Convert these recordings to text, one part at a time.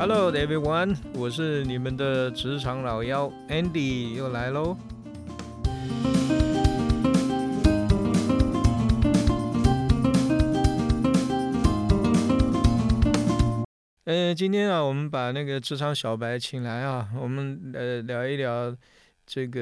Hello everyone，我是你们的职场老妖 Andy 又来喽。呃，今天啊，我们把那个职场小白请来啊，我们呃聊一聊这个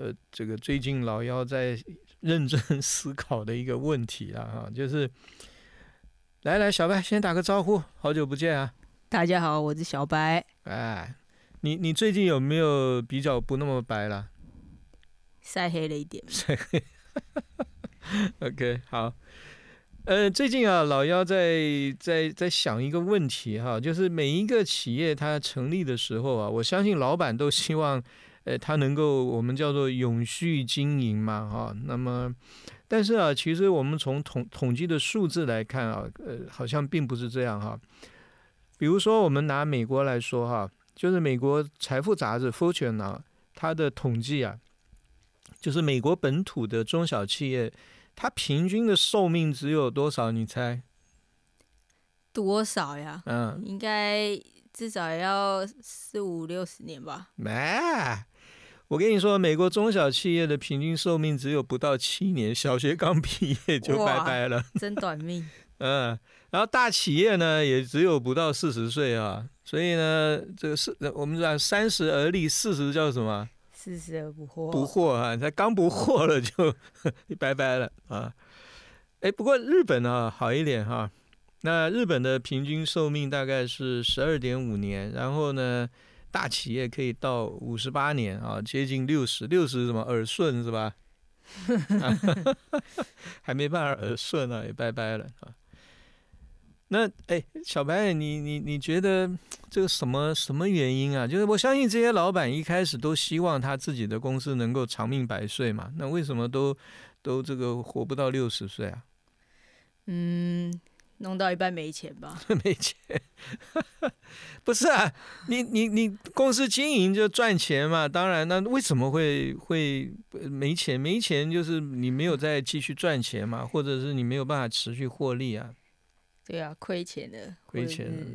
呃这个最近老妖在认真思考的一个问题啊，就是来来小白先打个招呼，好久不见啊。大家好，我是小白。哎，你你最近有没有比较不那么白了？晒黑了一点。晒黑。OK，好。呃，最近啊，老妖在在在想一个问题哈，就是每一个企业它成立的时候啊，我相信老板都希望，呃，它能够我们叫做永续经营嘛哈。那么，但是啊，其实我们从统统计的数字来看啊，呃，好像并不是这样哈。比如说，我们拿美国来说哈，就是美国财富杂志 Fortune 啊，它的统计啊，就是美国本土的中小企业。它平均的寿命只有多少？你猜？多少呀？嗯，应该至少要四五六十年吧。没，我跟你说，美国中小企业的平均寿命只有不到七年，小学刚毕业就拜拜了，真短命。嗯，然后大企业呢，也只有不到四十岁啊，所以呢，这个是我们讲三十而立，四十叫什么？四十而不惑，不惑啊！他刚不惑了就 拜拜了啊！哎，不过日本呢好一点哈，那日本的平均寿命大概是十二点五年，然后呢，大企业可以到五十八年啊，接近六十，六十什么耳顺是吧？还没办法耳顺呢，也拜拜了啊！那哎，小白，你你你觉得这个什么什么原因啊？就是我相信这些老板一开始都希望他自己的公司能够长命百岁嘛。那为什么都都这个活不到六十岁啊？嗯，弄到一半没钱吧？没钱？不是啊，你你你公司经营就赚钱嘛。当然，那为什么会会没钱？没钱就是你没有再继续赚钱嘛，或者是你没有办法持续获利啊？对啊，亏钱了，亏钱了。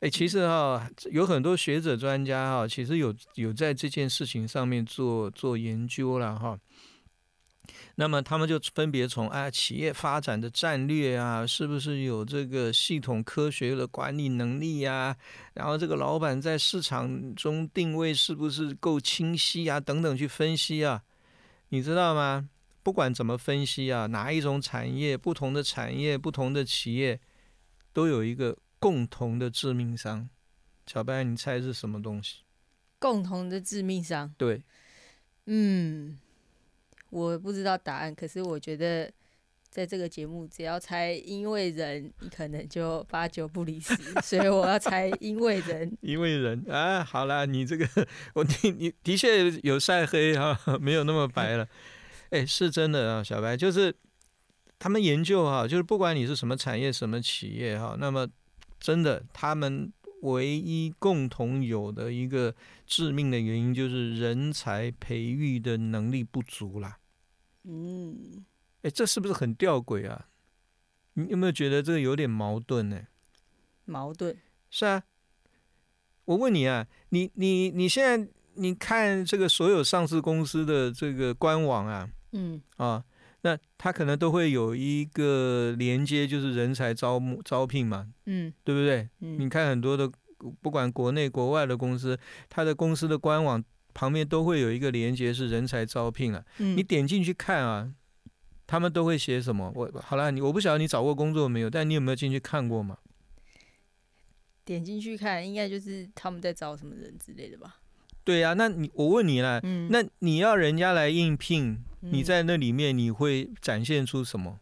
哎，其实哈，有很多学者专家哈，其实有有在这件事情上面做做研究了哈。那么他们就分别从啊，企业发展的战略啊，是不是有这个系统科学的管理能力呀？然后这个老板在市场中定位是不是够清晰啊？等等去分析啊。你知道吗？不管怎么分析啊，哪一种产业、不同的产业、不同的企业。都有一个共同的致命伤，小白，你猜是什么东西？共同的致命伤？对，嗯，我不知道答案，可是我觉得在这个节目，只要猜因为人，你可能就八九不离十，所以我要猜因为人。因为人啊，好了，你这个 我你你的确有晒黑哈，没有那么白了。哎，是真的啊，小白就是。他们研究哈，就是不管你是什么产业、什么企业哈，那么真的，他们唯一共同有的一个致命的原因就是人才培育的能力不足啦。嗯，哎，这是不是很吊诡啊？你有没有觉得这个有点矛盾呢？矛盾是啊。我问你啊，你你你现在你看这个所有上市公司的这个官网啊，嗯啊。那他可能都会有一个连接，就是人才招募招聘嘛，嗯，对不对？嗯，你看很多的，不管国内国外的公司，他的公司的官网旁边都会有一个连接，是人才招聘啊。嗯，你点进去看啊，他们都会写什么？我好了，你我不晓得你找过工作没有，但你有没有进去看过嘛？点进去看，应该就是他们在招什么人之类的吧？对呀，那你我问你了，那你要人家来应聘？你在那里面你会展现出什么？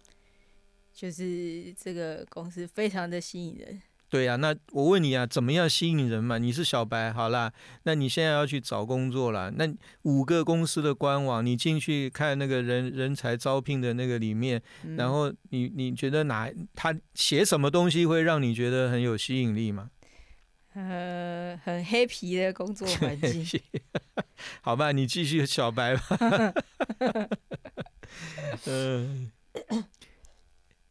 就是这个公司非常的吸引人。对呀，那我问你啊，怎么样吸引人嘛？你是小白，好啦，那你现在要去找工作了。那五个公司的官网，你进去看那个人人才招聘的那个里面，然后你你觉得哪他写什么东西会让你觉得很有吸引力吗？呃，很黑皮的工作环境。好吧，你继续小白吧。嗯，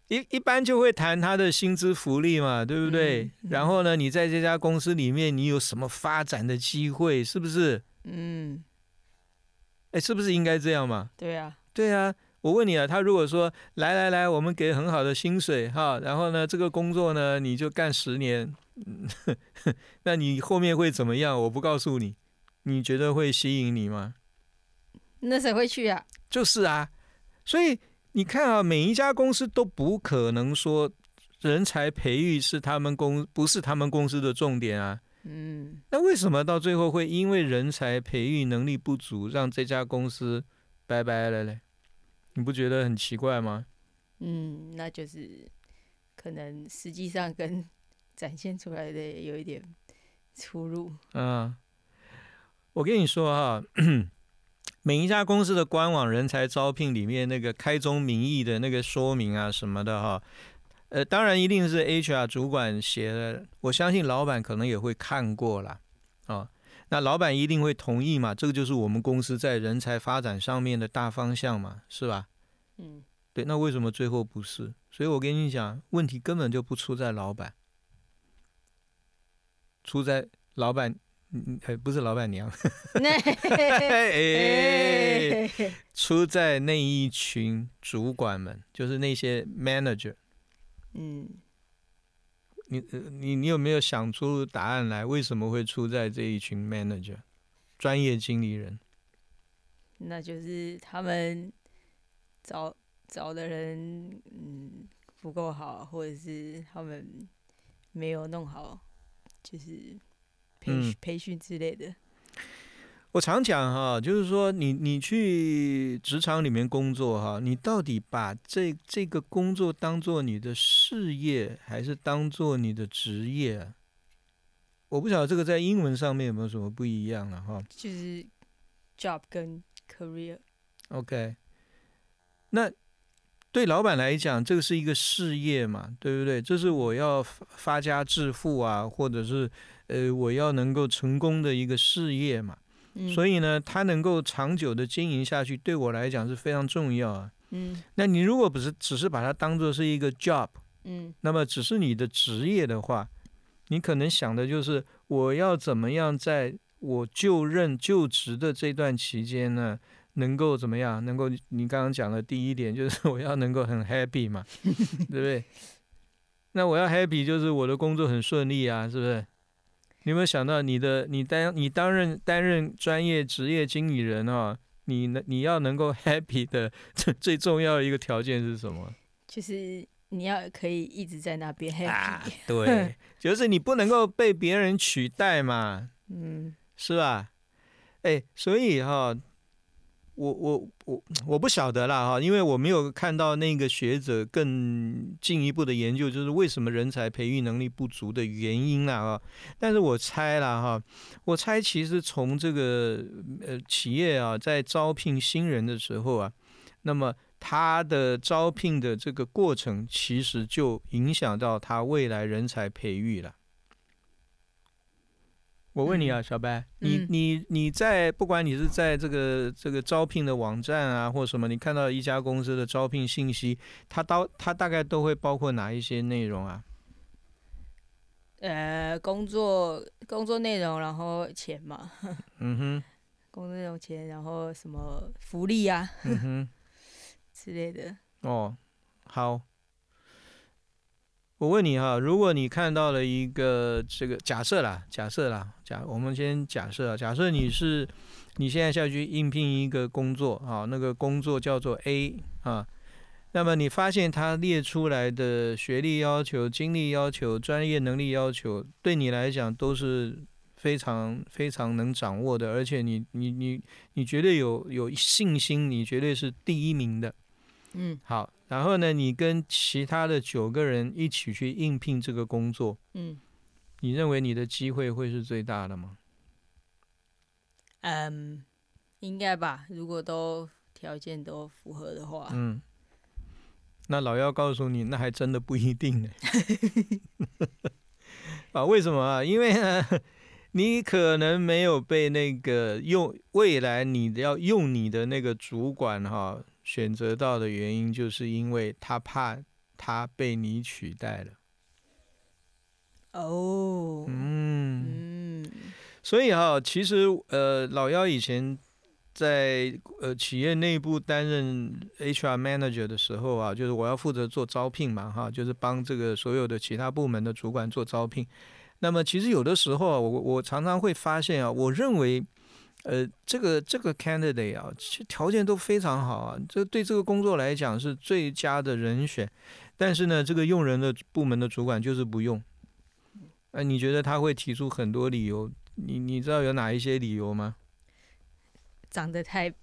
一一般就会谈他的薪资福利嘛，对不对？嗯嗯然后呢，你在这家公司里面，你有什么发展的机会，是不是？嗯，哎，是不是应该这样嘛？对啊，对啊，我问你啊，他如果说来来来，我们给很好的薪水哈，然后呢，这个工作呢你就干十年，嗯 那你后面会怎么样？我不告诉你，你觉得会吸引你吗？那谁会去啊？就是啊，所以你看啊，每一家公司都不可能说人才培育是他们公不是他们公司的重点啊。嗯，那为什么到最后会因为人才培育能力不足，让这家公司拜拜了嘞？你不觉得很奇怪吗？嗯，那就是可能实际上跟 展现出来的有一点出入。嗯，我跟你说哈、每一家公司的官网人才招聘里面那个开宗明义的那个说明啊什么的哈、呃，当然一定是 HR 主管写的，我相信老板可能也会看过啦，哦，那老板一定会同意嘛，这个就是我们公司在人才发展上面的大方向嘛，是吧？嗯，对，那为什么最后不是？所以我跟你讲，问题根本就不出在老板，出在老板，嗯，呃，不是老板娘，哎，出在那一群主管们，就是那些 manager。嗯，你呃你你有没有想出答案来？为什么会出在这一群 manager 专业经理人？那就是他们找找的人，嗯，不够好，或者是他们没有弄好，就是培嗯训培训之类的。我常讲哈，就是说你你去职场里面工作哈，你到底把这这个工作当做你的事业，还是当做你的职业啊？我不晓得这个在英文上面有没有什么不一样了哈。就是 job 跟 career，OK，那对老板来讲，这个是一个事业嘛，对不对？这是我要发发家致富啊，或者是呃我要能够成功的一个事业嘛。嗯，所以呢，它能够长久的经营下去，对我来讲是非常重要啊。嗯那你如果不是只是把它当做是一个 job，嗯那么只是你的职业的话，你可能想的就是我要怎么样在我就任就职的这段期间呢，能够怎么样？能够你刚刚讲的第一点就是我要能够很 happy 嘛，对不对？那我要 happy 就是我的工作很顺利啊，是不是？你有没有想到你的你担你担任担任专业职业经理人啊、你能你要能够 happy 的最最重要的一个条件是什么？就是你要可以一直在那边 happy，、啊，对，就是你不能够被别人取代嘛，嗯是吧？哎，所以哈、我我我我不晓得啦哈，因为我没有看到那个学者更进一步的研究，就是为什么人才培育能力不足的原因啦哈。但是我猜啦哈，我猜其实从这个呃企业啊在招聘新人的时候啊，那么他的招聘的这个过程，其实就影响到他未来人才培育了。我问你啊，小白，你嗯你你在不管你是在这个这个招聘的网站啊，或什么，你看到一家公司的招聘信息，它到它大概都会包括哪一些内容啊？呃，工作工作内容，然后钱嘛，嗯哼，工作内容钱，然后什么福利啊嗯哼，之类的。哦，好。我问你哈，如果你看到了一个这个假设啦，假设啦，假我们先假设啊，假设你是你现在下去应聘一个工作啊，那个工作叫做 A 啊，那么你发现他列出来的学历要求、经历要求、专业能力要求，对你来讲都是非常非常能掌握的，而且你你你你绝对有有信心，你绝对是第一名的。嗯好，然后呢，你跟其他的九个人一起去应聘这个工作，嗯你认为你的机会会是最大的吗？嗯，应该吧，如果都条件都符合的话。嗯，那老妖告诉你，那还真的不一定呢。啊，为什么啊？因为呢，你可能没有被那个用未来你要用你的那个主管哈、选择到的原因，就是因为他怕他被你取代了。哦，嗯，嗯所以哈、其实呃，老幺以前在呃企业内部担任 HR manager 的时候啊，就是我要负责做招聘嘛哈，就是帮这个所有的其他部门的主管做招聘。那么其实有的时候啊，我我常常会发现啊，我认为。呃，这个这个 candidate 啊，其实条件都非常好啊，这对这个工作来讲是最佳的人选，但是呢，这个用人的部门的主管就是不用。呃，你觉得他会提出很多理由？你你知道有哪一些理由吗？长得太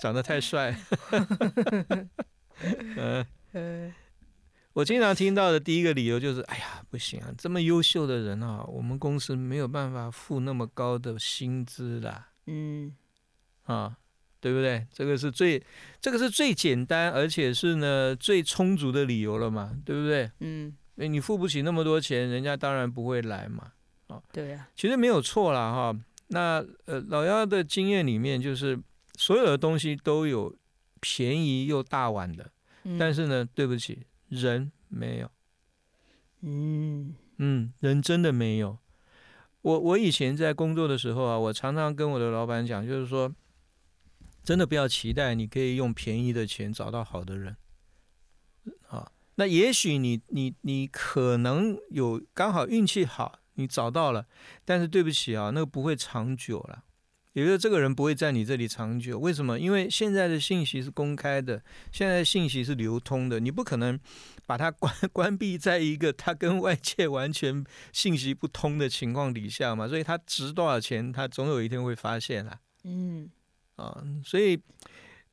长得太帅。呃，呃，我经常听到的第一个理由就是，哎呀，不行啊，这么优秀的人啊，我们公司没有办法付那么高的薪资啦，嗯啊，对不对？这个是最，这个是最简单，而且是呢最充足的理由了嘛，对不对？嗯，诶你付不起那么多钱，人家当然不会来嘛。对啊，其实没有错啦，哈。那呃，老幺的经验里面，就是所有的东西都有便宜又大碗的，嗯但是呢，对不起，人没有，嗯嗯，人真的没有。我我以前在工作的时候啊，我常常跟我的老板讲，就是说，真的不要期待你可以用便宜的钱找到好的人，啊，那也许你你你可能有刚好运气好，你找到了，但是对不起啊，那个不会长久了。也就是这个人不会在你这里长久，为什么？因为现在的信息是公开的，现在的信息是流通的，你不可能把它关 关闭在一个他跟外界完全信息不通的情况底下嘛，所以他值多少钱，他总有一天会发现啦。嗯啊，所以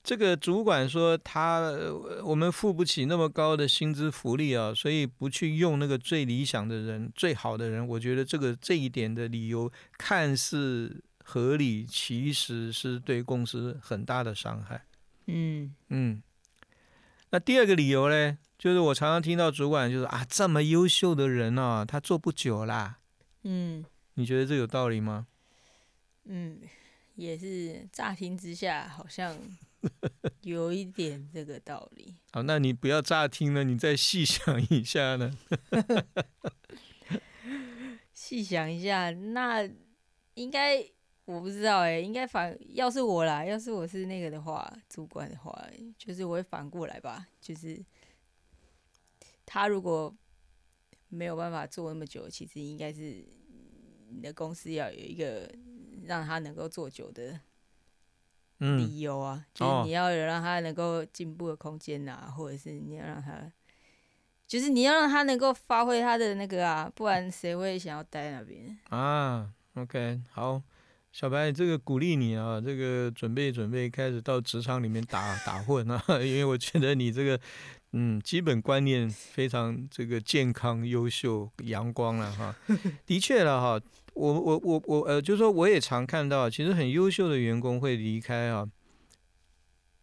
这个主管说他呃我们付不起那么高的薪资福利啊，所以不去用那个最理想的人、最好的人。我觉得这个这一点的理由看似合理，其实是对公司很大的伤害。嗯嗯，那第二个理由呢，就是我常常听到主管就是啊，这么优秀的人哦，他做不久啦。嗯你觉得这有道理吗？嗯，也是乍听之下好像 有一点这个道理。好，那你不要乍听了，你再细想一下呢。细想一下，那应该我不知道哎、应该反要是我啦，要是我是那个的话，主管的话，就是我会反过来吧，就是他如果没有办法做那么久，其实应该是你的公司要有一个让他能够做久的嗯，理由啊，就是哦你要有让他能够进步的空间呐、或者是你要让他，就是你要让他能够发挥他的那个啊，不然谁会想要待在那边？啊，OK，好，小白，这个鼓励你啊，这个准备准备开始到职场里面打打混啊，因为我觉得你这个嗯基本观念非常这个健康、优秀、阳光了哈。的确了哈，我我我我呃，就是说我也常看到，其实很优秀的员工会离开啊。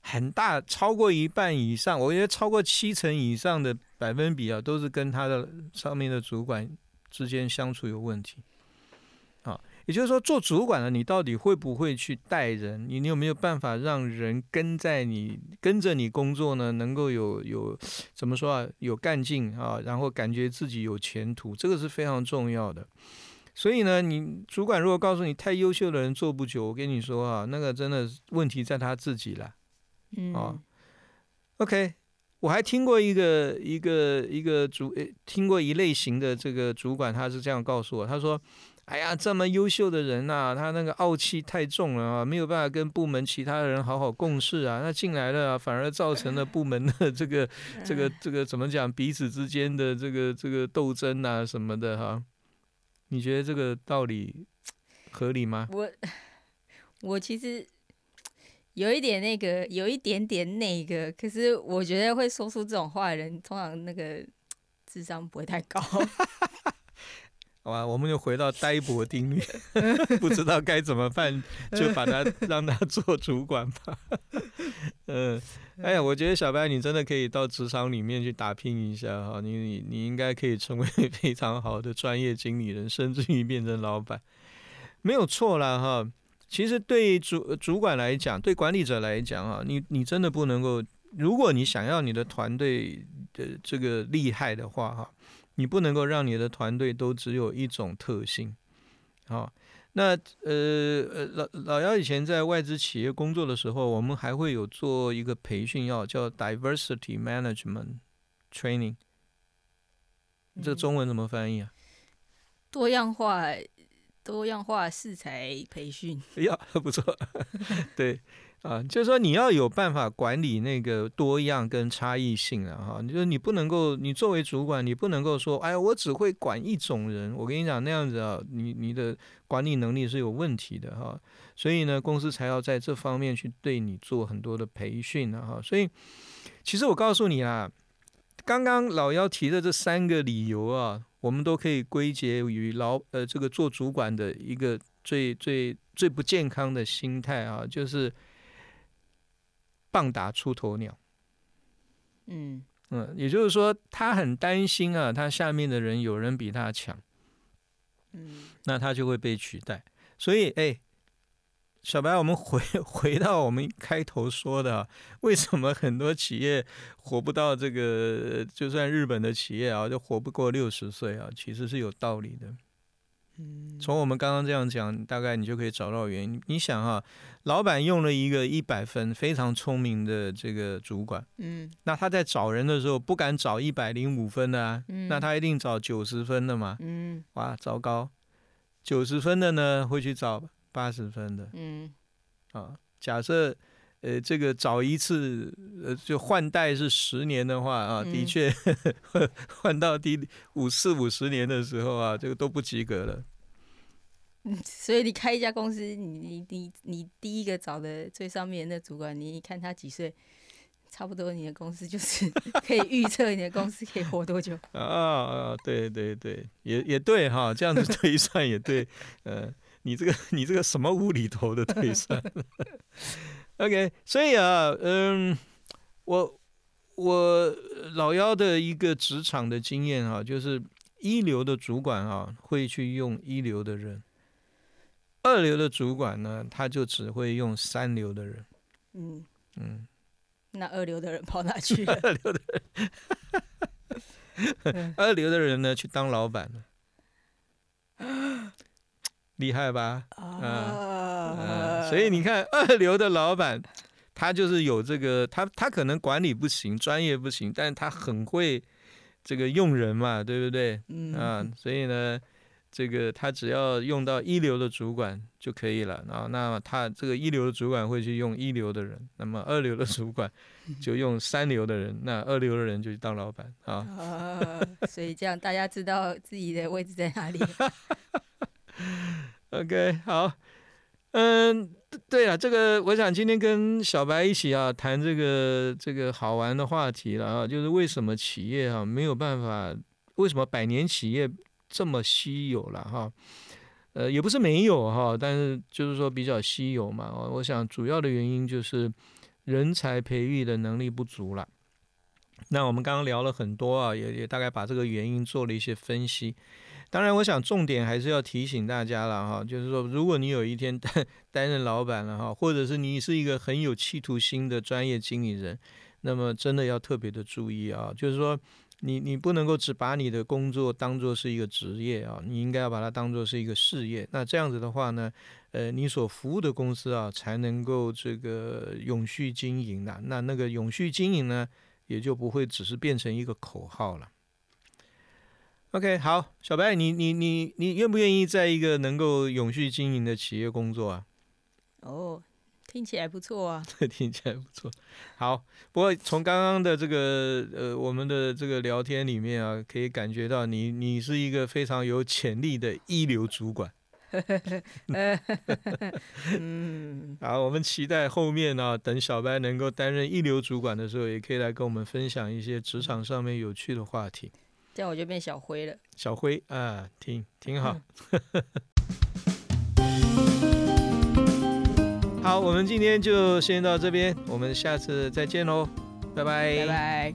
很大，超过一半以上，我觉得超过七成以上的百分比啊，都是跟他的上面的主管之间相处有问题。啊，也就是说，做主管的你到底会不会去带人？你你有没有办法让人跟在你跟着你工作呢？能够有有怎么说啊？有干劲啊，然后感觉自己有前途，这个是非常重要的。所以呢，你主管如果告诉你太优秀的人做不久，我跟你说啊，那个真的是问题在他自己了。嗯，哦 OK，我还听过一个一个一个主，呃听过一类型的这个主管，他是这样告诉我，他说：“哎呀，这么优秀的人呐、他那个傲气太重了啊，没有办法跟部门其他人好好共事啊，那进来了、啊、反而造成了部门的这个 这个这个怎么讲，彼此之间的这个这个斗争啊什么的哈、你觉得这个道理合理吗？我我其实有一点那个，有一点点那个，可是我觉得会说出这种话的人，通常那个智商不会太高。好吧，我们就回到呆博定律，不知道该怎么办，就把他让他做主管吧。嗯，哎呀，我觉得小白你真的可以到职场里面去打拼一下哈，你你你应该可以成为非常好的专业经理人，甚至于变成老板，没有错啦哈。其实对主主管来讲，对管理者来讲啊，你你真的不能够如果你想要你的团队的这个厉害的话，哈，你不能够让你的团队都只有一种特性，好。那呃呃老老姚以前在外资企业工作的时候，我们还会有做一个培训，要叫 diversity management training。这个中文怎么翻译啊？多样化多样化适才培训。哎呀，不错，对。啊，就是说你要有办法管理那个多样跟差异性了哈。你说你不能够，你作为主管，你不能够说，哎，我只会管一种人。我跟你讲，那样子啊，你你的管理能力是有问题的哈。所以呢，公司才要在这方面去对你做很多的培训啊哈。所以，其实我告诉你啊，刚刚老幺提的这三个理由啊，我们都可以归结于老呃这个做主管的一个最最最不健康的心态啊，就是。棒打出头鸟，嗯嗯，也就是说，他很担心啊，他下面的人有人比他强，嗯，那他就会被取代。所以，哎，小白，我们回 回到我们开头说的，为什么很多企业活不到这个，就算日本的企业啊，就活不过六十岁啊，其实是有道理的。从我们刚刚这样讲，大概你就可以找到原因。你想哈，老板用了一个一百分非常聪明的这个主管，嗯，那他在找人的时候不敢找一百零五分的啊，那他一定找九十分的嘛，嗯，哇，糟糕，九十分的呢会去找八十分的，嗯，啊，假设呃这个找一次呃就换代是十年的话啊，的确换到第五四五十年的时候啊，这个都不及格了。嗯 所以你开一家公司，你你你你第一个找的最上面的主管，你看他几岁，差不多你的公司就是 可以预测你的公司可以活多久。啊 啊，对对对，也也对哈，这样子推算也对。呃，你这个你这个什么无厘头的推算？OK，所以啊，嗯，我我老幺的一个职场的经验啊，就是一流的主管啊，会去用一流的人。二流的主管呢，他就只会用三流的人。嗯嗯，那二流的人跑哪 去了？二流的人，二流的人呢，去当老板了，厉害吧？啊，所以你看，二流的老板，他就是有这个，他他可能管理不行，专业不行，但是他很会这个用人嘛，对不对？嗯啊，所以呢。这个他只要用到一流的主管就可以了，然后那他这个一流的主管会去用一流的人，那么二流的主管就用三流的人，那二流的人就去当老板啊。所以这样大家知道自己的位置在哪里。OK，好，嗯，对了，这个我想今天跟小白一起啊谈这个这个好玩的话题了啊，就是为什么企业啊没有办法，为什么百年企业？这么稀有了哈，呃，也不是没有哈，但是就是说比较稀有嘛。我想主要的原因就是人才培育的能力不足了。那我们刚刚聊了很多啊，也也大概把这个原因做了一些分析。当然，我想重点还是要提醒大家了哈，就是说，如果你有一天 担担任老板了哈，或者是你是一个很有企图心的专业经理人，那么真的要特别的注意啊，就是说。你你不能够只把你的工作当做是一个职业啊，你应该要把它当做是一个事业。那这样子的话呢，呃，你所服务的公司啊，才能够这个永续经营的。那那个永续经营呢，也就不会只是变成一个口号了。OK，好，小白，你你你你愿不愿意在一个能够永续经营的企业工作啊？哦。听起来不错啊，听起来不错。好，不过从刚刚的这个呃我们的这个聊天里面啊，可以感觉到你你是一个非常有潜力的一流主管。嗯，好，我们期待后面呢，等小白能够担任一流主管的时候，也可以来跟我们分享一些职场上面有趣的话题。这样我就变小灰了。小灰啊，挺挺好。好，我们今天就先到这边，我们下次再见喽，拜拜，拜拜。